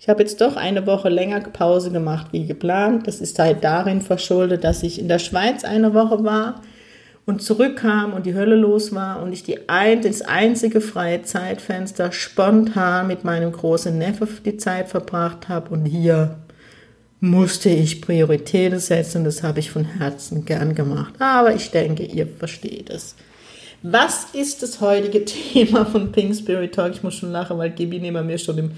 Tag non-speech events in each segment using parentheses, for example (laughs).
Ich habe jetzt doch eine Woche länger Pause gemacht wie geplant. Das ist halt darin verschuldet, dass ich in der Schweiz eine Woche war und zurückkam und die Hölle los war und ich die ein, das einzige freie Zeitfenster spontan mit meinem großen Neffe die Zeit verbracht habe und hier musste ich Prioritäten setzen das habe ich von Herzen gern gemacht. Aber ich denke, ihr versteht es. Was ist das heutige (laughs) Thema von Pink Spirit Talk? Ich muss schon lachen, weil Gibi neben mir schon im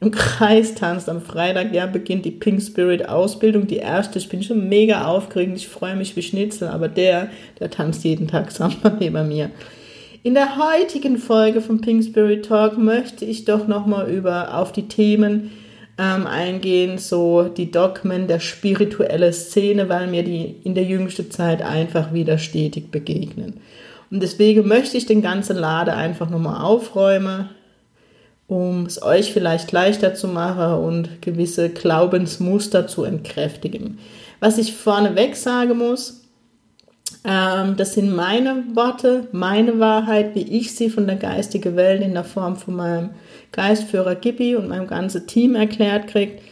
im Kreis tanzt. Am Freitag ja beginnt die Pink Spirit Ausbildung, die erste. Ich bin schon mega aufgeregt, ich freue mich wie Schnitzel, aber der, der tanzt jeden Tag Samba (laughs) neben mir. In der heutigen Folge von Pink Spirit Talk möchte ich doch nochmal über auf die Themen ähm, eingehen, so die Dogmen der spirituellen Szene, weil mir die in der jüngsten Zeit einfach wieder stetig begegnen. Und deswegen möchte ich den ganzen Lade einfach nochmal aufräumen, um es euch vielleicht leichter zu machen und gewisse Glaubensmuster zu entkräftigen. Was ich vorneweg sagen muss, ähm, das sind meine Worte, meine Wahrheit, wie ich sie von der geistigen Welt in der Form von meinem Geistführer Gibi und meinem ganzen Team erklärt kriegt.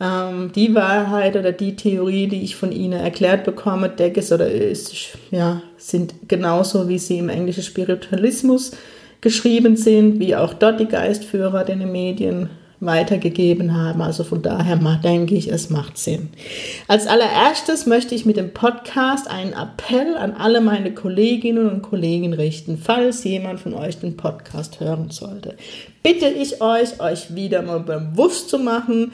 Ähm, die Wahrheit oder die Theorie, die ich von ihnen erklärt bekomme, denke oder ist, ja, sind genauso, wie sie im englischen Spiritualismus geschrieben sind, wie auch dort die Geistführer den Medien weitergegeben haben. Also von daher denke ich, es macht Sinn. Als allererstes möchte ich mit dem Podcast einen Appell an alle meine Kolleginnen und Kollegen richten, falls jemand von euch den Podcast hören sollte. Bitte ich euch, euch wieder mal bewusst zu machen,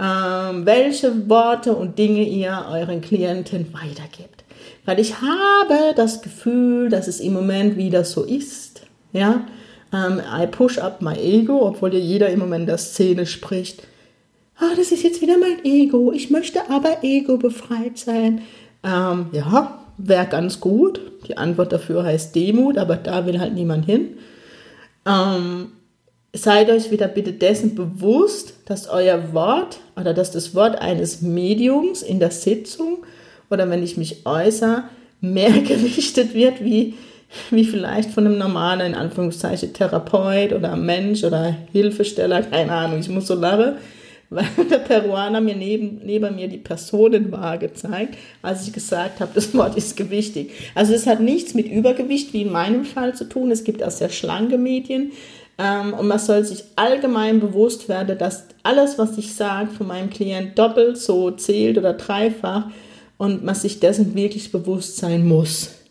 ähm, welche Worte und Dinge ihr euren Klienten weitergibt. Weil ich habe das Gefühl, dass es im Moment wieder so ist, ja, ähm, I push up my ego, obwohl ja jeder im Moment der Szene spricht. Ah, das ist jetzt wieder mein Ego. Ich möchte aber ego befreit sein. Ähm, ja, wäre ganz gut. Die Antwort dafür heißt Demut, aber da will halt niemand hin. Ähm, seid euch wieder bitte dessen bewusst, dass euer Wort oder dass das Wort eines Mediums in der Sitzung oder wenn ich mich äußere, mehr (laughs) gewichtet wird wie (laughs) wie vielleicht von einem normalen, in Anführungszeichen, Therapeut oder Mensch oder Hilfesteller, keine Ahnung, ich muss so lachen, weil (laughs) der Peruaner mir neben, neben mir die Personenwaage zeigt, als ich gesagt habe, das Wort ist gewichtig. Also es hat nichts mit Übergewicht wie in meinem Fall zu tun. Es gibt auch sehr schlanke Medien. Ähm, und man soll sich allgemein bewusst werden, dass alles, was ich sage, von meinem Klient doppelt so zählt oder dreifach und man sich dessen wirklich bewusst sein muss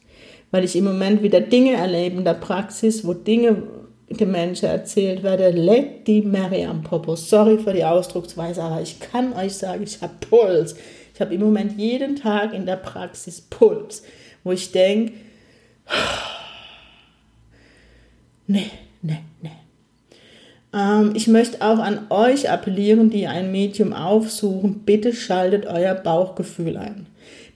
weil ich im Moment wieder Dinge erlebe in der Praxis, wo Dinge den Menschen erzählt werden, leck die Mary am Popo. Sorry für die Ausdrucksweise, aber ich kann euch sagen, ich habe Puls. Ich habe im Moment jeden Tag in der Praxis Puls, wo ich denke, (sighs) nee, nee, nee. Ähm, ich möchte auch an euch appellieren, die ein Medium aufsuchen, bitte schaltet euer Bauchgefühl ein.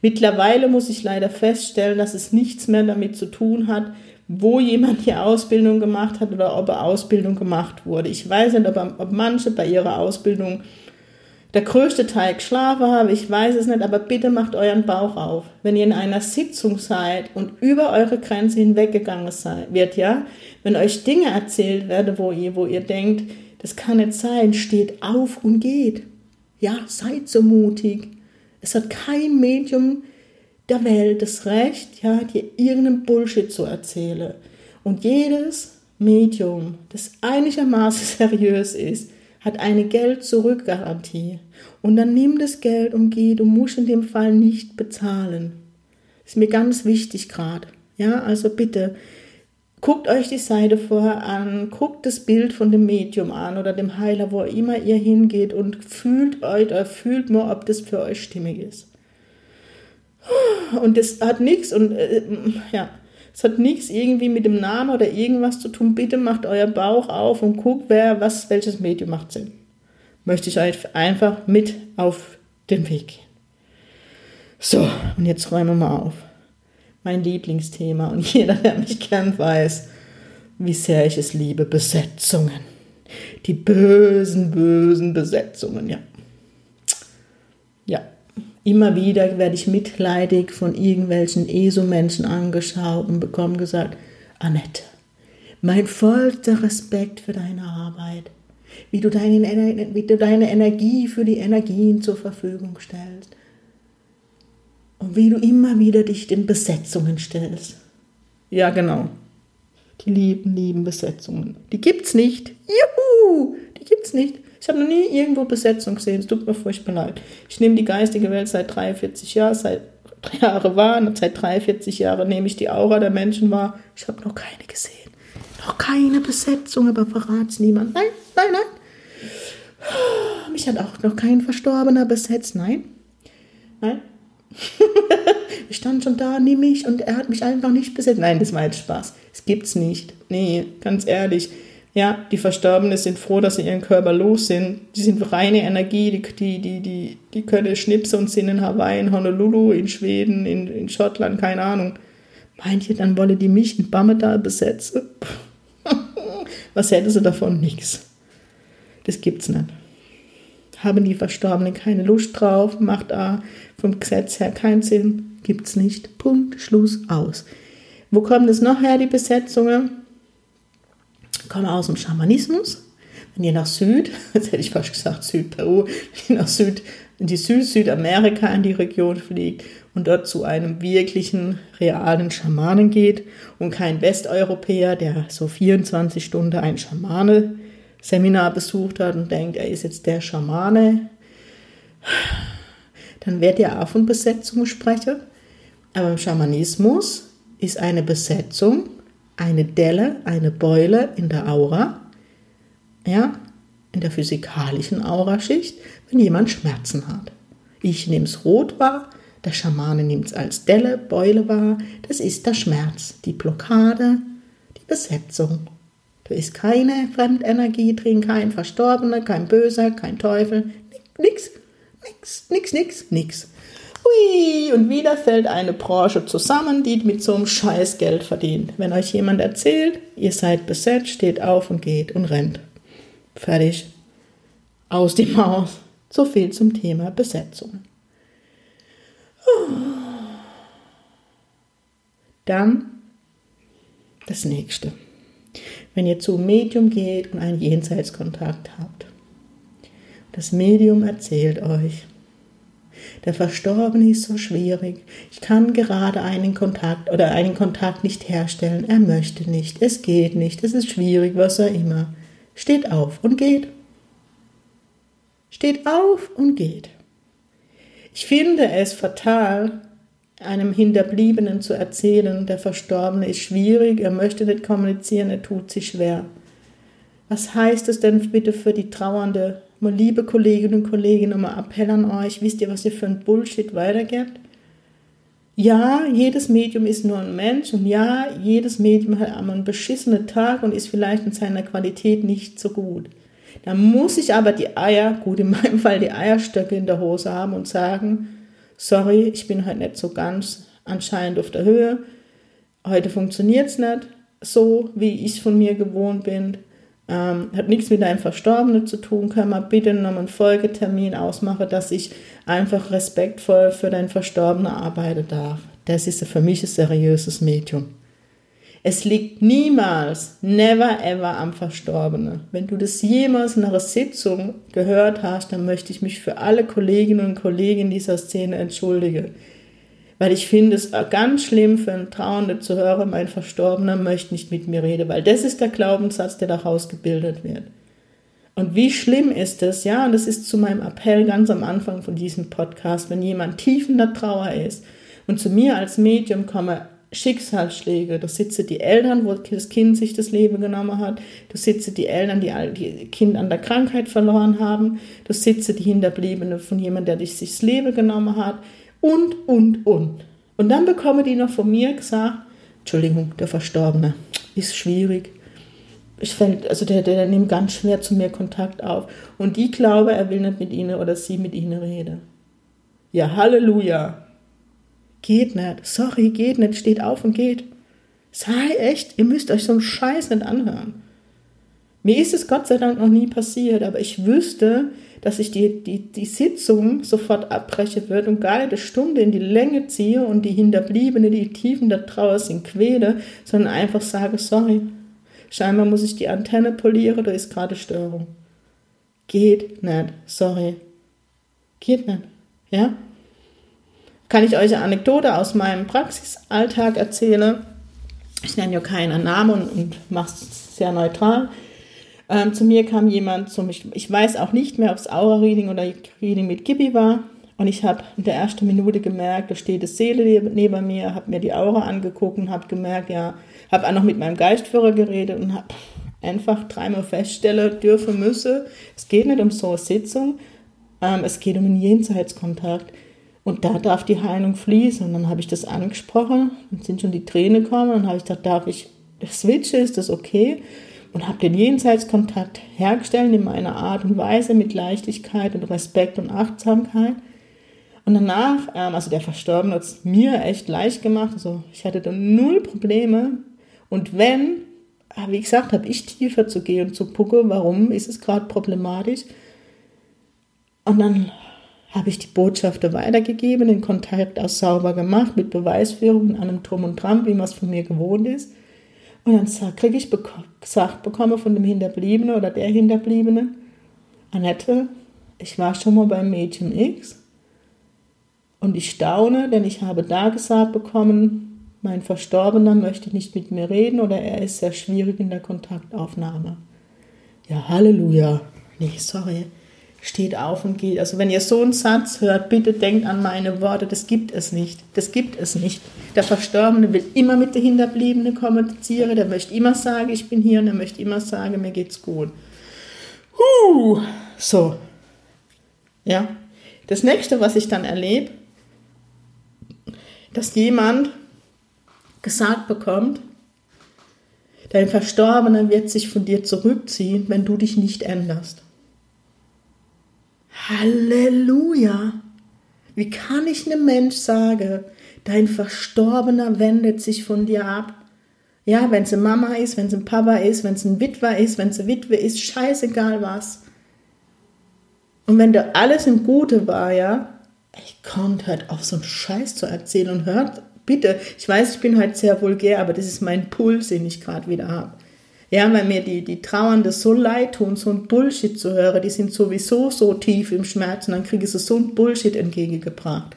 Mittlerweile muss ich leider feststellen, dass es nichts mehr damit zu tun hat, wo jemand die Ausbildung gemacht hat oder ob er Ausbildung gemacht wurde. Ich weiß nicht, ob, ob manche bei ihrer Ausbildung der größte Teil geschlafen haben, ich weiß es nicht, aber bitte macht euren Bauch auf. Wenn ihr in einer Sitzung seid und über eure Grenze hinweggegangen seid, wird, ja, wenn euch Dinge erzählt werden, wo ihr, wo ihr denkt, das kann nicht sein, steht auf und geht. Ja, seid so mutig. Es hat kein Medium der Welt das Recht, ja, dir irgendeinen Bullshit zu erzählen. Und jedes Medium, das einigermaßen (laughs) seriös ist, hat eine Geld-Zurück-Garantie. Und dann nimm das Geld und geh, du musst in dem Fall nicht bezahlen. Ist mir ganz wichtig gerade. Ja, also bitte, Guckt euch die Seite vorher an, guckt das Bild von dem Medium an oder dem Heiler, wo immer ihr hingeht und fühlt euch oder fühlt mal, ob das für euch stimmig ist. Und das hat nichts und äh, ja, es hat nichts irgendwie mit dem Namen oder irgendwas zu tun. Bitte macht euer Bauch auf und guckt, wer was welches Medium macht Sinn. möchte ich euch einfach mit auf den Weg gehen. So, und jetzt räumen wir mal auf. Mein Lieblingsthema und (laughs) jeder, der mich kennt, weiß, wie sehr ich es liebe, Besetzungen. Die bösen, bösen Besetzungen, ja. Ja, immer wieder werde ich mitleidig von irgendwelchen ESO-Menschen angeschaut und bekomme gesagt, Annette, mein vollster Respekt für deine Arbeit, wie du, deine, wie du deine Energie für die Energien zur Verfügung stellst wie du immer wieder dich den Besetzungen stellst. Ja, genau. Die lieben, lieben Besetzungen. Die gibt's nicht. Juhu! Die gibt's nicht. Ich habe noch nie irgendwo Besetzung gesehen. Es tut mir furchtbar leid. Ich nehme die geistige Welt seit 43 Jahren, seit drei Jahre wahr, und seit 43 Jahren nehme ich die Aura der Menschen wahr. Ich habe noch keine gesehen. Noch keine Besetzung, aber verrat's niemand. Nein, nein, nein. Mich hat auch noch kein Verstorbener besetzt. Nein. Nein. (laughs) ich stand schon da, nimm mich und er hat mich einfach nicht besetzt. Nein, das war jetzt Spaß. Es gibt's nicht. Nee, ganz ehrlich. Ja, die Verstorbenen sind froh, dass sie ihren Körper los sind. Die sind reine Energie, die, die, die, die, die können schnipsen und sind in Hawaii, in Honolulu, in Schweden, in, in Schottland, keine Ahnung. Meint ihr, dann wolle die mich in Bammetal besetzen? (laughs) Was hätte sie davon? Nix. Das gibt's nicht. Haben die Verstorbenen keine Lust drauf? Macht A vom Gesetz her keinen Sinn? Gibt's nicht. Punkt, Schluss, aus. Wo kommen das noch her, die Besetzungen? komme aus dem Schamanismus. Wenn ihr nach Süd, (laughs) jetzt hätte ich fast gesagt Südperu, wenn nach Süd, in die Süd-Südamerika in die Region fliegt und dort zu einem wirklichen, realen Schamanen geht und kein Westeuropäer, der so 24 Stunden ein Schamane-Seminar besucht hat und denkt, er ist jetzt der Schamane, dann werdet ihr auch von Besetzung sprechen. Aber im Schamanismus ist eine Besetzung eine Delle, eine Beule in der Aura, ja, in der physikalischen Auraschicht, wenn jemand Schmerzen hat. Ich nehme es rot wahr, der Schamane nimmt es als Delle, Beule wahr. Das ist der Schmerz, die Blockade, die Besetzung. Da ist keine Fremdenergie drin, kein Verstorbener, kein Böser, kein Teufel, nix, nix, nix, nix, nix. Hui, und wieder fällt eine Branche zusammen, die mit so einem Scheiß Geld verdient. Wenn euch jemand erzählt, ihr seid besetzt, steht auf und geht und rennt. Fertig. Aus die Maus. So viel zum Thema Besetzung. Dann das nächste. Wenn ihr zum Medium geht und einen Jenseitskontakt habt. Das Medium erzählt euch, der Verstorbene ist so schwierig. Ich kann gerade einen Kontakt oder einen Kontakt nicht herstellen. Er möchte nicht. Es geht nicht. Es ist schwierig, was auch immer. Steht auf und geht. Steht auf und geht. Ich finde es fatal, einem Hinterbliebenen zu erzählen, der Verstorbene ist schwierig, er möchte nicht kommunizieren, er tut sich schwer. Was heißt es denn bitte für die trauernde liebe Kolleginnen und Kollegen, nochmal Appell an euch, wisst ihr, was ihr für ein Bullshit weitergebt? Ja, jedes Medium ist nur ein Mensch und ja, jedes Medium hat einen beschissenen Tag und ist vielleicht in seiner Qualität nicht so gut. Da muss ich aber die Eier, gut in meinem Fall die Eierstöcke in der Hose haben und sagen, sorry, ich bin heute nicht so ganz anscheinend auf der Höhe. Heute funktioniert es nicht so, wie ich es von mir gewohnt bin. Ähm, hat nichts mit einem Verstorbenen zu tun. Können wir bitte nochmal einen Folgetermin ausmachen, dass ich einfach respektvoll für deinen Verstorbenen arbeiten darf. Das ist für mich ein seriöses Medium. Es liegt niemals, never ever am Verstorbenen. Wenn du das jemals in einer Sitzung gehört hast, dann möchte ich mich für alle Kolleginnen und Kollegen dieser Szene entschuldigen. Weil ich finde es ganz schlimm für einen Trauernden zu hören, mein Verstorbener möchte nicht mit mir reden, weil das ist der Glaubenssatz, der daraus gebildet wird. Und wie schlimm ist es, ja, und das ist zu meinem Appell ganz am Anfang von diesem Podcast, wenn jemand tief in der Trauer ist und zu mir als Medium komme, Schicksalsschläge, da sitzen die Eltern, wo das Kind sich das Leben genommen hat, da sitzen die Eltern, die die Kind an der Krankheit verloren haben, da sitzen die Hinterbliebene von jemandem, der sich das Leben genommen hat, und, und, und. Und dann bekomme die noch von mir gesagt, Entschuldigung, der Verstorbene ist schwierig. ich fände, also der, der, der nimmt ganz schwer zu mir Kontakt auf. Und die glaube, er will nicht mit ihnen oder sie mit ihnen reden. Ja, Halleluja. Geht nicht. Sorry, geht nicht. Steht auf und geht. Sei echt, ihr müsst euch so einen Scheiß nicht anhören. Mir ist es Gott sei Dank noch nie passiert, aber ich wüsste, dass ich die, die, die Sitzung sofort abbreche wird und gar nicht eine Stunde in die Länge ziehe und die Hinterbliebene, die Tiefen da draußen quäle, sondern einfach sage, sorry, scheinbar muss ich die Antenne polieren, da ist gerade Störung. Geht nicht, sorry. Geht nicht, ja? Kann ich euch eine Anekdote aus meinem Praxisalltag erzählen? Ich nenne ja keinen Namen und, und mache es sehr neutral. Ähm, zu mir kam jemand, zum, ich, ich weiß auch nicht mehr, ob es Aura-Reading oder Reading mit Gibi war. Und ich habe in der ersten Minute gemerkt, da steht das Seele neben mir, habe mir die Aura angeguckt und habe gemerkt, ja, habe auch noch mit meinem Geistführer geredet und habe einfach dreimal feststellen dürfen müsse, es geht nicht um so eine Sitzung, ähm, es geht um einen Jenseitskontakt. Und da darf die Heilung fließen. Und dann habe ich das angesprochen, dann sind schon die Tränen gekommen, dann habe ich gesagt, darf ich switchen, ist das okay? und habe den Jenseitskontakt hergestellt in meiner Art und Weise mit Leichtigkeit und Respekt und Achtsamkeit. Und danach, ähm, also der Verstorbene hat es mir echt leicht gemacht. Also ich hatte da null Probleme. Und wenn, äh, wie gesagt, habe ich tiefer zu gehen und zu gucken, warum ist es gerade problematisch. Und dann habe ich die Botschaften weitergegeben, den Kontakt auch sauber gemacht, mit Beweisführung an einem Drum und Dran, wie man es von mir gewohnt ist. Und dann kriege ich gesagt bekomme von dem Hinterbliebenen oder der Hinterbliebenen, Annette, ich war schon mal beim Mädchen X und ich staune, denn ich habe da gesagt bekommen, mein Verstorbener möchte nicht mit mir reden oder er ist sehr schwierig in der Kontaktaufnahme. Ja, Halleluja. Nee, sorry steht auf und geht. Also wenn ihr so einen Satz hört, bitte denkt an meine Worte, das gibt es nicht. Das gibt es nicht. Der Verstorbene will immer mit der Hinterbliebenen kommunizieren, der möchte immer sagen, ich bin hier und er möchte immer sagen, mir geht's gut. Huh. So. Ja. Das nächste, was ich dann erlebe, dass jemand gesagt bekommt, dein Verstorbener wird sich von dir zurückziehen, wenn du dich nicht änderst. Halleluja! Wie kann ich einem Mensch sagen, dein Verstorbener wendet sich von dir ab? Ja, wenn es eine Mama ist, wenn es ein Papa ist, wenn es ein Witwer ist, wenn es eine Witwe ist, scheißegal was. Und wenn da alles im Gute war, ja, ich konnte halt auf so einen Scheiß zu erzählen und hört, bitte, ich weiß, ich bin halt sehr vulgär, aber das ist mein Puls, den ich gerade wieder habe. Ja, weil mir die, die Trauernde so leid tun, so ein Bullshit zu hören, die sind sowieso so tief im Schmerz und dann kriege ich so ein Bullshit entgegengebracht.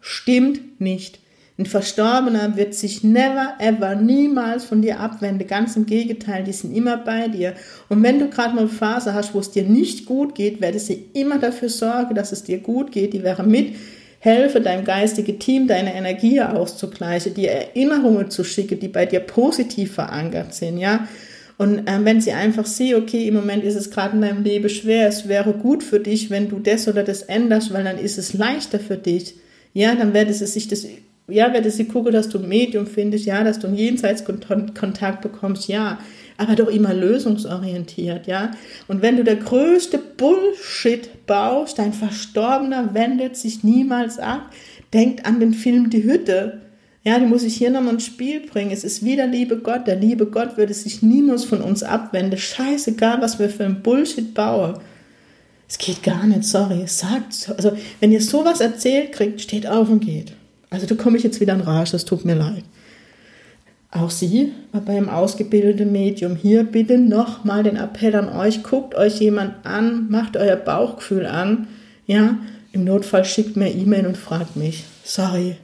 Stimmt nicht. Ein Verstorbener wird sich never, ever, niemals von dir abwenden. Ganz im Gegenteil, die sind immer bei dir. Und wenn du gerade mal eine Phase hast, wo es dir nicht gut geht, werde sie immer dafür sorgen, dass es dir gut geht. Die wäre mit, helfe deinem geistigen Team, deine Energie auszugleichen, dir Erinnerungen zu schicken, die bei dir positiv verankert sind, ja. Und ähm, wenn sie einfach sieht, okay, im Moment ist es gerade in deinem Leben schwer, es wäre gut für dich, wenn du das oder das änderst, weil dann ist es leichter für dich. Ja, dann werde sie sich das, ja, werde sie gucken, dass du ein Medium findest, ja, dass du einen Jenseitskontakt bekommst, ja, aber doch immer lösungsorientiert, ja. Und wenn du der größte Bullshit baust, dein Verstorbener wendet sich niemals ab, denkt an den Film Die Hütte. Ja, die muss ich hier nochmal ins Spiel bringen. Es ist wieder liebe Gott. Der liebe Gott würde sich niemals von uns abwenden. Scheißegal, was wir für ein Bullshit bauen. Es geht gar nicht, sorry. Sagt, also, wenn ihr sowas erzählt kriegt, steht auf und geht. Also, da komme ich jetzt wieder in Rage, das tut mir leid. Auch Sie beim ausgebildeten Medium hier bitte nochmal den Appell an euch, guckt euch jemand an, macht euer Bauchgefühl an, ja, im Notfall schickt mir E-Mail und fragt mich. Sorry,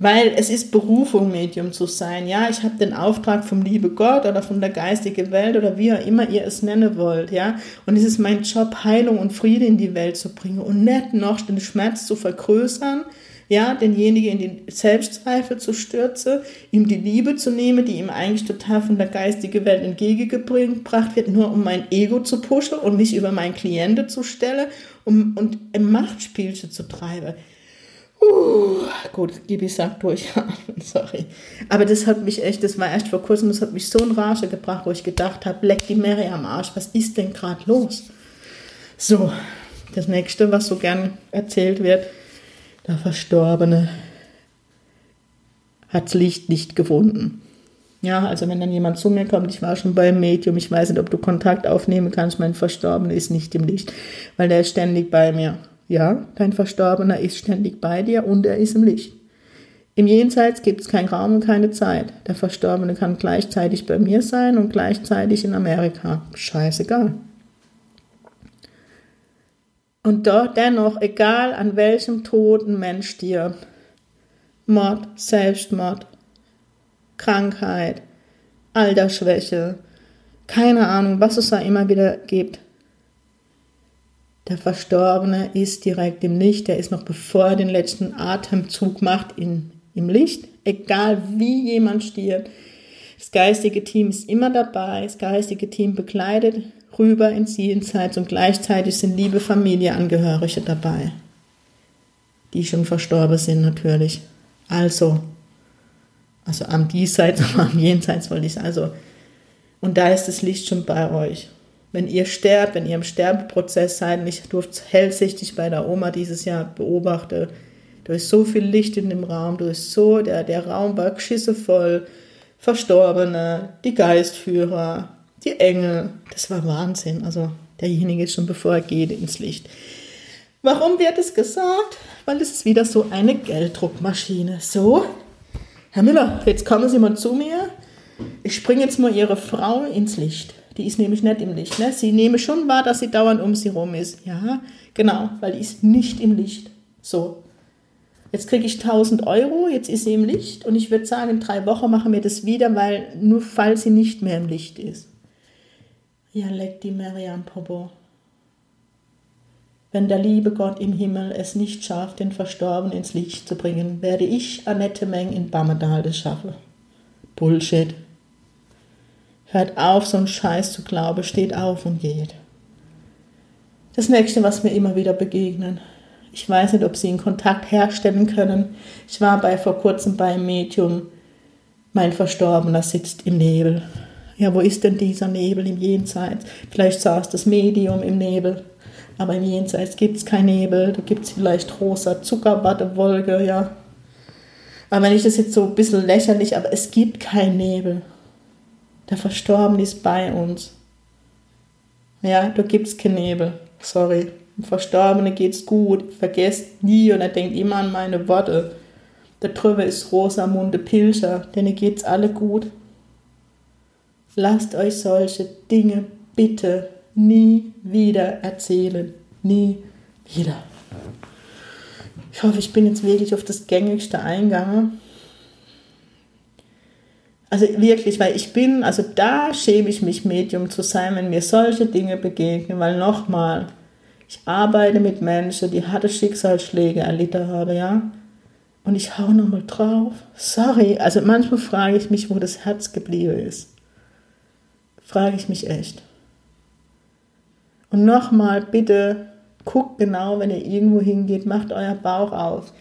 weil es ist Berufung, Medium zu sein. Ja, ich habe den Auftrag vom liebe Gott oder von der geistigen Welt oder wie auch immer ihr es nennen wollt. Ja, und es ist mein Job, Heilung und Friede in die Welt zu bringen und nicht noch den Schmerz zu vergrößern. Ja, denjenigen in den Selbstzweifel zu stürzen, ihm die Liebe zu nehmen, die ihm eigentlich total von der geistigen Welt entgegengebracht wird, nur um mein Ego zu pushen und mich über meinen Klienten zu stellen um, und ein Machtspielchen zu treiben. Uh, gut, Gibi sagt durchatmen, (laughs) sorry. Aber das hat mich echt, das war erst vor kurzem, das hat mich so in Rage gebracht, wo ich gedacht habe, leck die Mary am Arsch, was ist denn gerade los? So, das nächste, was so gern erzählt wird, der Verstorbene hat das Licht nicht gefunden. Ja, also wenn dann jemand zu mir kommt, ich war schon beim Medium, ich weiß nicht, ob du Kontakt aufnehmen kannst, mein Verstorbener ist nicht im Licht, weil der ist ständig bei mir. Ja, dein Verstorbener ist ständig bei dir und er ist im Licht. Im Jenseits gibt es keinen Raum und keine Zeit. Der Verstorbene kann gleichzeitig bei mir sein und gleichzeitig in Amerika. Scheißegal. Und dort dennoch, egal an welchem toten Mensch stirbt, Mord, Selbstmord, Krankheit, Altersschwäche, keine Ahnung, was es da immer wieder gibt. Der Verstorbene ist direkt im Licht, der ist noch bevor er den letzten Atemzug macht in, im Licht, egal wie jemand stirbt. Das geistige Team ist immer dabei, das geistige Team begleitet rüber ins Jenseits und gleichzeitig sind liebe Familienangehörige dabei, die schon verstorben sind natürlich. Also, also am Diesseits, am Jenseits wollte ich sagen. Also, und da ist das Licht schon bei euch. Wenn ihr sterbt, wenn ihr im Sterbeprozess seid, und ich durfte hellsichtig bei der Oma dieses Jahr beobachten, da ist so viel Licht in dem Raum, da so, der, der Raum war geschissevoll, Verstorbene, die Geistführer, die Engel. Das war Wahnsinn. Also derjenige ist schon bevor er geht ins Licht. Warum wird es gesagt? Weil es ist wieder so eine Gelddruckmaschine. So, Herr Müller, jetzt kommen Sie mal zu mir. Ich springe jetzt mal Ihre Frau ins Licht. Die ist nämlich nicht im Licht. Ne? Sie nehme schon wahr, dass sie dauernd um sie rum ist. Ja, genau, weil die ist nicht im Licht. So. Jetzt kriege ich 1000 Euro, jetzt ist sie im Licht und ich würde sagen, in drei Wochen machen wir das wieder, weil nur falls sie nicht mehr im Licht ist. Die Mariam Popo. Wenn der liebe Gott im Himmel es nicht schafft, den Verstorbenen ins Licht zu bringen, werde ich Annette Meng in Bammerdal das schaffen. Bullshit. Hört auf, so einen Scheiß zu glauben, steht auf und geht. Das nächste, was mir immer wieder begegnen. Ich weiß nicht, ob Sie einen Kontakt herstellen können. Ich war bei vor kurzem beim Medium. Mein Verstorbener sitzt im Nebel. Ja, wo ist denn dieser Nebel im Jenseits? Vielleicht saß das Medium im Nebel, aber im Jenseits gibt es keinen Nebel, da gibt es vielleicht rosa Zuckerwattewolke, ja. Aber wenn ich das jetzt so ein bisschen lächerlich, aber es gibt keinen Nebel. Der Verstorbene ist bei uns. Ja, da gibt es keinen Nebel. Sorry. Dem Verstorbenen geht's gut. Vergesst nie und er denkt immer an meine Worte. Da drüber ist Rosamunde Pilcher, denen geht's alle gut. Lasst euch solche Dinge bitte nie wieder erzählen. Nie wieder. Ich hoffe, ich bin jetzt wirklich auf das gängigste eingegangen. Also wirklich, weil ich bin, also da schäme ich mich, Medium zu sein, wenn mir solche Dinge begegnen, weil nochmal, ich arbeite mit Menschen, die harte Schicksalsschläge erlitten haben, ja. Und ich hau nochmal drauf. Sorry, also manchmal frage ich mich, wo das Herz geblieben ist frage ich mich echt. Und nochmal, bitte guckt genau, wenn ihr irgendwo hingeht, macht euer Bauch auf.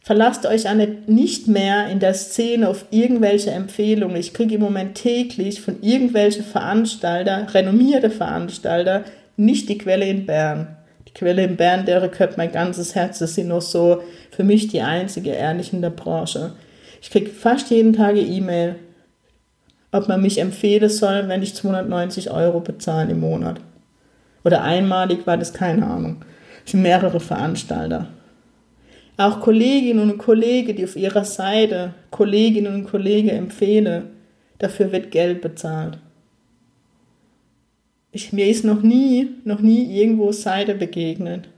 Verlasst euch nicht mehr in der Szene auf irgendwelche Empfehlungen. Ich kriege im Moment täglich von irgendwelchen Veranstalter, renommierte Veranstalter, nicht die Quelle in Bern. Die Quelle in Bern, der gehört mein ganzes Herz. Das sind noch so für mich die einzige ehrlich in der Branche. Ich kriege fast jeden Tag E-Mail ob man mich empfehlen soll, wenn ich 290 Euro bezahle im Monat. Oder einmalig war das keine Ahnung. Es sind mehrere Veranstalter. Auch Kolleginnen und Kollegen, die auf ihrer Seite Kolleginnen und Kollegen empfehlen, dafür wird Geld bezahlt. Ich, mir ist noch nie, noch nie irgendwo Seite begegnet,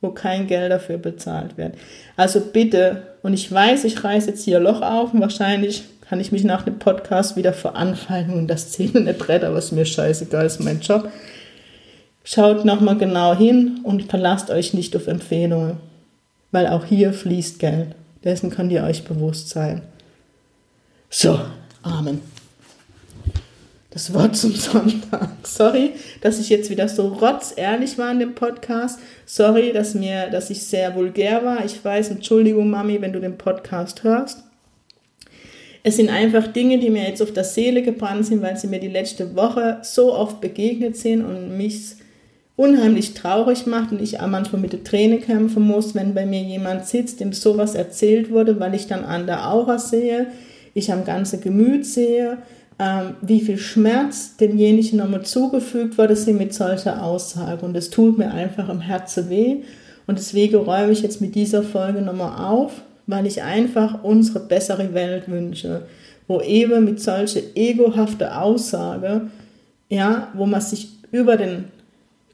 wo kein Geld dafür bezahlt wird. Also bitte, und ich weiß, ich reiße jetzt hier Loch auf und wahrscheinlich kann ich mich nach dem Podcast wieder veranfallen und das Szene nicht retten, aber ist mir scheißegal, ist mein Job. Schaut nochmal genau hin und verlasst euch nicht auf Empfehlungen, weil auch hier fließt Geld. Dessen könnt ihr euch bewusst sein. So, Amen. Das Wort zum Sonntag. Sorry, dass ich jetzt wieder so rotzehrlich war in dem Podcast. Sorry, dass mir, dass ich sehr vulgär war. Ich weiß, Entschuldigung, Mami, wenn du den Podcast hörst. Es sind einfach Dinge, die mir jetzt auf der Seele gebrannt sind, weil sie mir die letzte Woche so oft begegnet sind und mich unheimlich traurig macht und ich auch manchmal mit der Träne kämpfen muss, wenn bei mir jemand sitzt, dem sowas erzählt wurde, weil ich dann an der Aura sehe, ich am ganzen Gemüt sehe ähm, wie viel Schmerz demjenigen nochmal zugefügt wurde, sie mit solcher Aussage. Und es tut mir einfach im Herzen weh. Und deswegen räume ich jetzt mit dieser Folge nochmal auf, weil ich einfach unsere bessere Welt wünsche, wo eben mit solcher egohafter Aussage, ja, wo man sich über den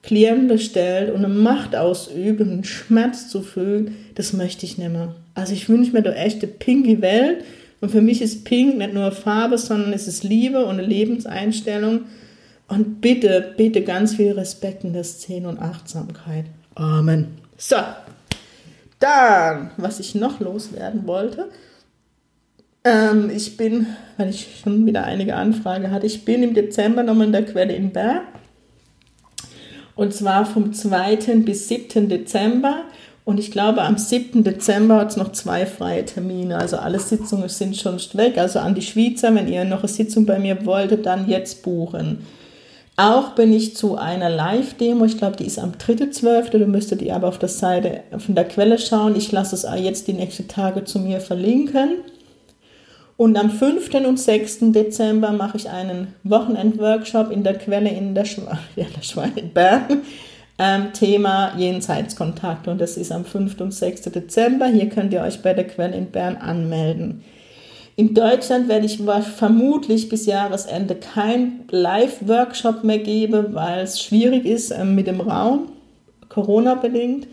Klienten stellt und eine Macht ausübt und einen Schmerz zufügt, das möchte ich nicht mehr. Also ich wünsche mir eine pinke Welt, und für mich ist Pink nicht nur Farbe, sondern es ist Liebe und eine Lebenseinstellung. Und bitte, bitte ganz viel Respekt in der Szene und Achtsamkeit. Amen. So, dann, was ich noch loswerden wollte. Ähm, ich bin, weil ich schon wieder einige Anfragen hatte, ich bin im Dezember nochmal in der Quelle in Bern. Und zwar vom 2. bis 7. Dezember. Und ich glaube, am 7. Dezember hat es noch zwei freie Termine. Also alle Sitzungen sind schon weg. Also an die Schweizer, wenn ihr noch eine Sitzung bei mir wolltet, dann jetzt buchen. Auch bin ich zu einer Live-Demo, ich glaube, die ist am 3.12., du müsstet ihr aber auf der Seite von der Quelle schauen. Ich lasse es jetzt die nächsten Tage zu mir verlinken. Und am 5. und 6. Dezember mache ich einen Wochenend-Workshop in der Quelle in der, Schwe (laughs) ja, der Schweine in Bern ähm, Thema Jenseitskontakte und das ist am 5. und 6. Dezember. Hier könnt ihr euch bei der Quelle in Bern anmelden. In Deutschland werde ich vermutlich bis Jahresende kein Live-Workshop mehr geben, weil es schwierig ist ähm, mit dem Raum, Corona-bedingt.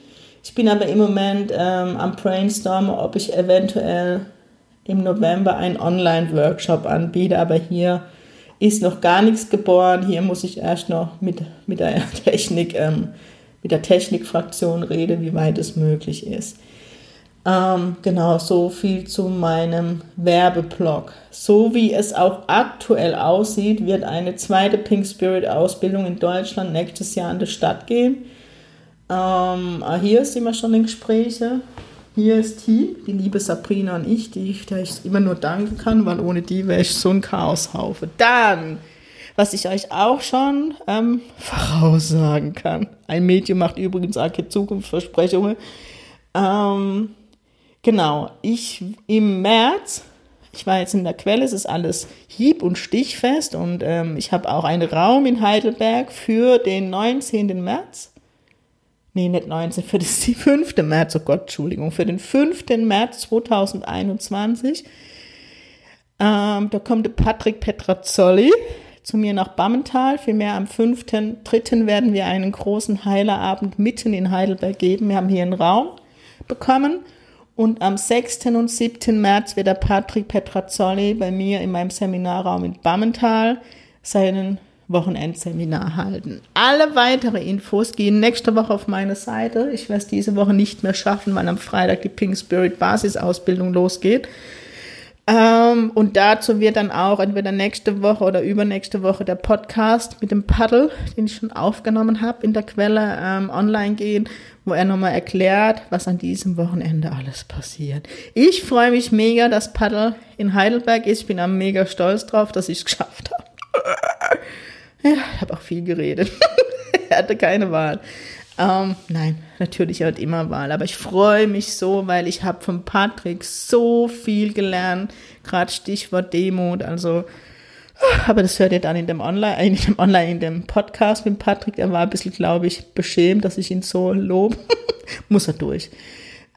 Ich bin aber im Moment ähm, am Brainstormen, ob ich eventuell im November einen Online-Workshop anbiete, aber hier ist noch gar nichts geboren. Hier muss ich erst noch mit, mit der (laughs) Technik, ähm, mit der Technikfraktion reden, wie weit es möglich ist. Ähm, genau, so viel zu meinem Werbeblog. So wie es auch aktuell aussieht, wird eine zweite Pink Spirit Ausbildung in Deutschland nächstes Jahr an die Stadt gehen. Ähm, ah, hier sind wir schon in Gespräche hier ist Team, die liebe Sabrina und ich, die, der ich immer nur danken kann, weil ohne die wäre ich so ein Chaoshaufe. Dann, was ich euch auch schon ähm, (laughs) voraussagen kann. Ein Medium macht übrigens auch keine Zukunftsversprechungen. Ähm, genau, ich im März, ich war jetzt in der Quelle, es ist alles hieb- und stichfest und ähm, ich habe auch einen Raum in Heidelberg für den 19. März nee, nicht 19, für die 5. März, oh Gott, Entschuldigung, für den 5. März 2021. Ähm, da kommt Patrick Petrazzoli zu mir nach Bammental. Vielmehr am 5.3. werden wir einen großen Heilerabend mitten in Heidelberg geben. Wir haben hier einen Raum bekommen. Und am 6. und 7. März wird der Patrick Petrazzoli bei mir in meinem Seminarraum in Bammental seinen Wochenendseminar halten. Alle weitere Infos gehen nächste Woche auf meine Seite. Ich werde es diese Woche nicht mehr schaffen, weil am Freitag die Pink Spirit Basisausbildung losgeht. Ähm, und dazu wird dann auch entweder nächste Woche oder übernächste Woche der Podcast mit dem Paddel, den ich schon aufgenommen habe, in der Quelle ähm, online gehen, wo er nochmal erklärt, was an diesem Wochenende alles passiert. Ich freue mich mega, dass Paddel in Heidelberg ist. Ich bin am mega stolz drauf, dass ich es geschafft habe. (laughs) Ja, ich habe auch viel geredet. (laughs) er hatte keine Wahl. Ähm, nein, natürlich hat immer Wahl. Aber ich freue mich so, weil ich habe von Patrick so viel gelernt. Gerade Stichwort Demut. Also, aber das hört ihr dann in dem Online, in dem Online, in dem Podcast mit Patrick. Er war ein bisschen, glaube ich, beschämt, dass ich ihn so lobe. (laughs) Muss er durch.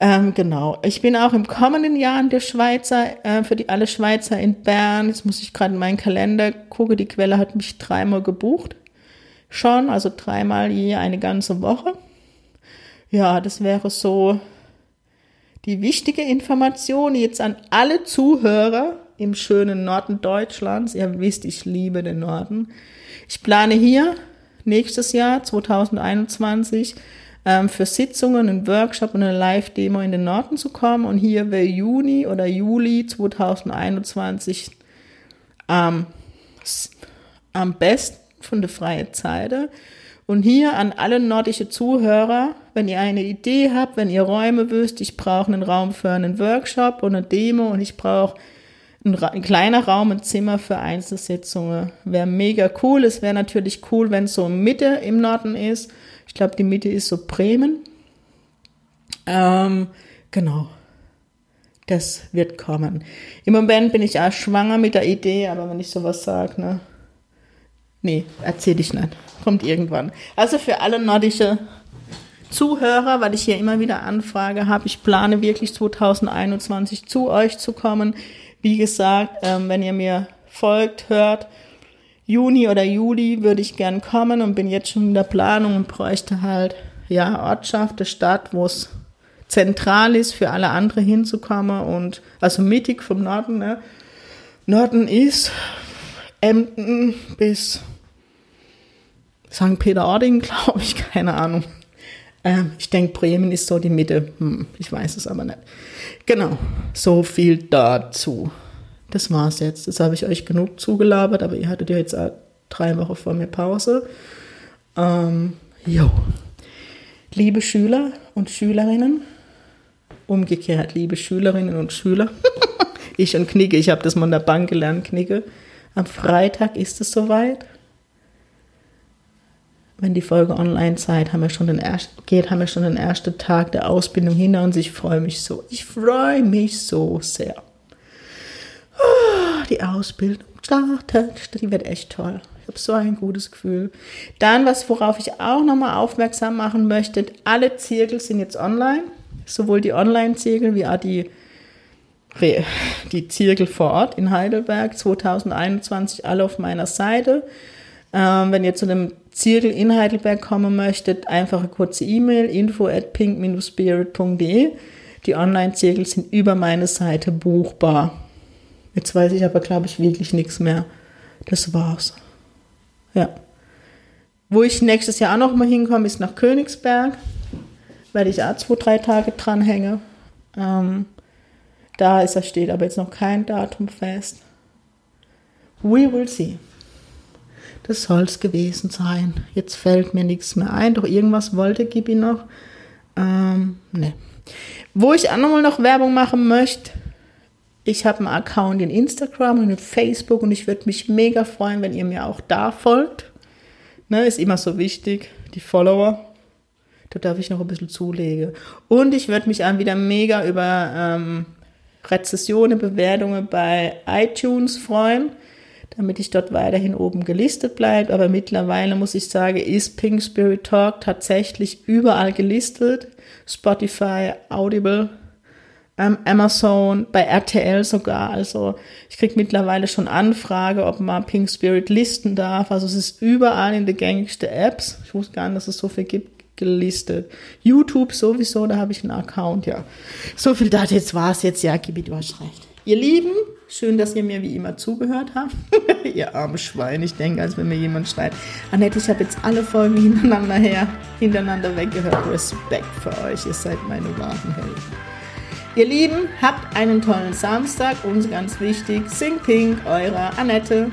Ähm, genau. Ich bin auch im kommenden Jahr in der Schweizer, äh, für die alle Schweizer in Bern. Jetzt muss ich gerade in meinen Kalender gucken. Die Quelle hat mich dreimal gebucht. Schon, also dreimal je eine ganze Woche. Ja, das wäre so die wichtige Information jetzt an alle Zuhörer im schönen Norden Deutschlands. Ihr wisst, ich liebe den Norden. Ich plane hier nächstes Jahr, 2021, ähm, für Sitzungen, einen Workshop und eine Live-Demo in den Norden zu kommen. Und hier wäre Juni oder Juli 2021 ähm, am besten von der freien Zeit. Und hier an alle nordische Zuhörer, wenn ihr eine Idee habt, wenn ihr Räume wüsst, ich brauche einen Raum für einen Workshop und eine Demo und ich brauche ein, ein, kleiner Raum, ein Zimmer für Einzelsitzungen. Wäre mega cool. Es wäre natürlich cool, wenn es so Mitte im Norden ist. Ich glaube, die Mitte ist so Bremen. Ähm, genau. Das wird kommen. Im Moment bin ich auch schwanger mit der Idee, aber wenn ich sowas sage, ne? Nee, erzähl ich nicht. Kommt irgendwann. Also für alle nordische Zuhörer, weil ich hier immer wieder Anfrage habe, ich plane wirklich 2021 zu euch zu kommen. Wie gesagt, ähm, wenn ihr mir folgt, hört, Juni oder Juli würde ich gern kommen und bin jetzt schon in der Planung und bräuchte halt, ja, Ortschaft, der Stadt, wo es zentral ist, für alle anderen hinzukommen und, also mittig vom Norden, ne? Norden ist Emden bis St. Peter-Ording, (laughs) glaube ich, keine Ahnung. Ähm, ich denke, Bremen ist so die Mitte. Hm, ich weiß es aber nicht. Genau, so viel dazu. Das war's jetzt. Das habe ich euch genug zugelabert, aber ihr hattet ja jetzt drei Wochen vor mir Pause. Ähm, jo. Liebe Schüler und Schülerinnen, umgekehrt, liebe Schülerinnen und Schüler, (laughs) ich und Knicke, ich habe das mal in der Bank gelernt, Knicke. Am Freitag ist es soweit wenn die Folge online Zeit haben wir schon den ersten, geht, haben wir schon den ersten Tag der Ausbildung hinter uns. Ich freue mich so. Ich freue mich so sehr. Die Ausbildung startet. Die wird echt toll. Ich habe so ein gutes Gefühl. Dann, was worauf ich auch nochmal aufmerksam machen möchte, alle Zirkel sind jetzt online. Sowohl die Online-Zirkel wie auch die, die Zirkel vor Ort in Heidelberg 2021 alle auf meiner Seite. Ähm, wenn ihr zu dem Zirkel in Heidelberg kommen möchtet, einfach eine kurze E-Mail, info at pink-spirit.de. Die Online-Zirkel sind über meine Seite buchbar. Jetzt weiß ich aber, glaube ich, wirklich nichts mehr. Das war's. Ja. Wo ich nächstes Jahr auch noch mal hinkomme, ist nach Königsberg. Werde ich auch zwei, drei Tage dranhänge. Ähm, da ist, da steht aber jetzt noch kein Datum fest. We will see das soll es gewesen sein. Jetzt fällt mir nichts mehr ein, doch irgendwas wollte Gibi noch. Ähm, ne. Wo ich auch nochmal noch Werbung machen möchte, ich habe einen Account in Instagram und in Facebook und ich würde mich mega freuen, wenn ihr mir auch da folgt. Ne, ist immer so wichtig, die Follower. Da darf ich noch ein bisschen zulegen. Und ich würde mich auch wieder mega über ähm, Rezessionen, Bewertungen bei iTunes freuen damit ich dort weiterhin oben gelistet bleibe. Aber mittlerweile muss ich sagen, ist Pink Spirit Talk tatsächlich überall gelistet. Spotify, Audible, ähm, Amazon, bei RTL sogar. Also ich kriege mittlerweile schon Anfrage, ob man Pink Spirit listen darf. Also es ist überall in den gängigsten Apps. Ich wusste gar nicht, dass es so viel gibt gelistet. YouTube sowieso, da habe ich einen Account, ja. So viel da, jetzt war es jetzt, ja, Gebiet, du hast recht. Ihr Lieben, schön, dass ihr mir wie immer zugehört habt. (laughs) ihr arme Schwein, ich denke, als wenn mir jemand schreit. Annette, ich habe jetzt alle Folgen (laughs) hintereinander her, hintereinander weggehört. Respekt für euch, ihr seid meine wahren Helden. Ihr Lieben, habt einen tollen Samstag und ganz wichtig, sing pink, eure Annette.